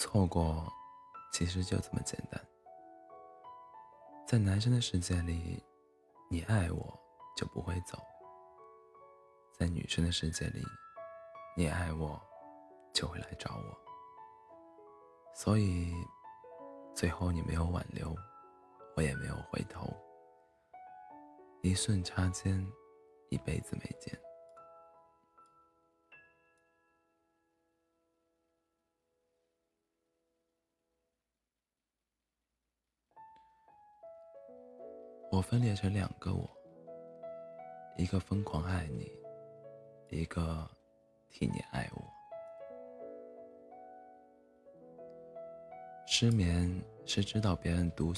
错过其实就这么简单。在男生的世界里，你爱我就不会走；在女生的世界里，你爱我就会来找我。所以，最后你没有挽留，我也没有回头。一瞬擦肩，一辈子没见。我分裂成两个我，一个疯狂爱你，一个替你爱我。失眠是知道别人独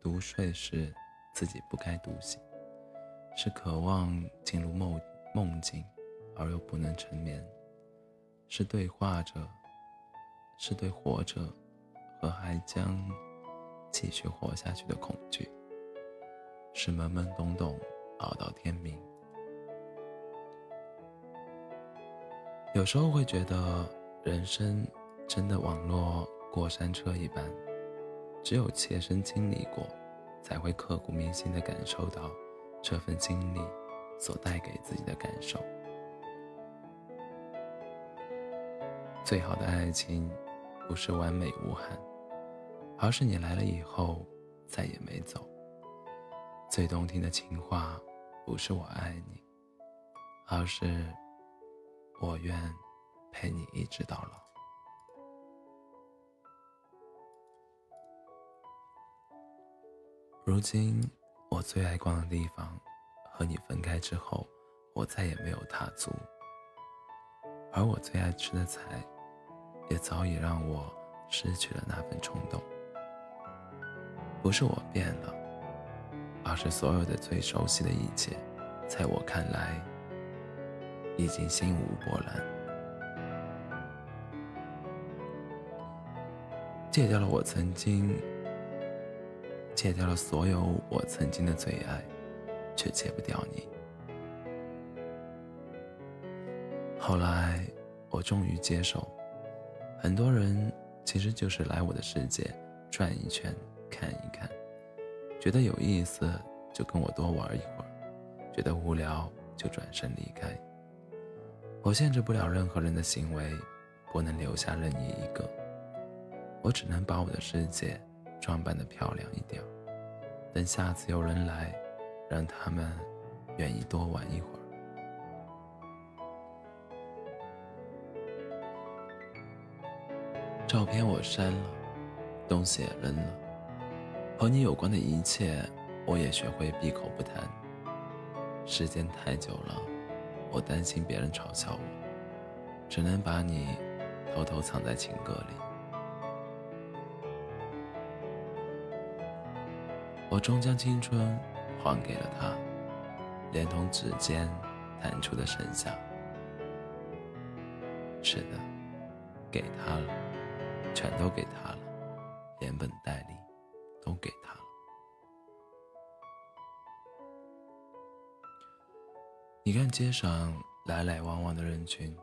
独睡时，自己不该独醒；是渴望进入梦梦境，而又不能成眠；是对话着，是对活着和还将继续活下去的恐惧。是懵懵懂懂熬到天明。有时候会觉得人生真的网络过山车一般，只有切身经历过，才会刻骨铭心的感受到这份经历所带给自己的感受。最好的爱情，不是完美无憾，而是你来了以后再也没走。最动听的情话，不是我爱你，而是我愿陪你一直到老。如今，我最爱逛的地方，和你分开之后，我再也没有踏足；而我最爱吃的菜，也早已让我失去了那份冲动。不是我变了。而是所有的最熟悉的一切，在我看来已经心无波澜。戒掉了我曾经，戒掉了所有我曾经的最爱，却戒不掉你。后来我终于接受，很多人其实就是来我的世界转一圈，看一看。觉得有意思就跟我多玩一会儿，觉得无聊就转身离开。我限制不了任何人的行为，不能留下任意一个。我只能把我的世界装扮的漂亮一点，等下次有人来，让他们愿意多玩一会儿。照片我删了，东西也扔了。和你有关的一切，我也学会闭口不谈。时间太久了，我担心别人嘲笑我，只能把你偷偷藏在情歌里。我终将青春还给了他，连同指尖弹出的盛夏。是的，给他了，全都给他了，连本带利。都给他了。你看街上来来往往的人群，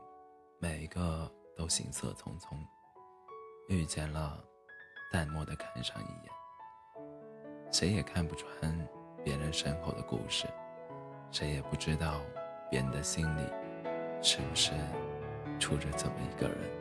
每一个都行色匆匆。遇见了，淡漠的看上一眼。谁也看不穿别人身后的故事，谁也不知道别人的心里是不是住着这么一个人。